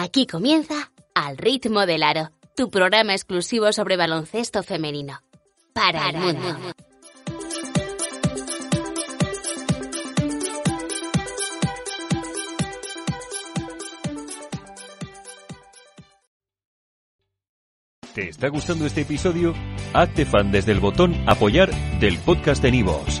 Aquí comienza Al ritmo del aro, tu programa exclusivo sobre baloncesto femenino. Para, el mundo. ¿Te está gustando este episodio? Hazte fan desde el botón Apoyar del podcast de Nivos.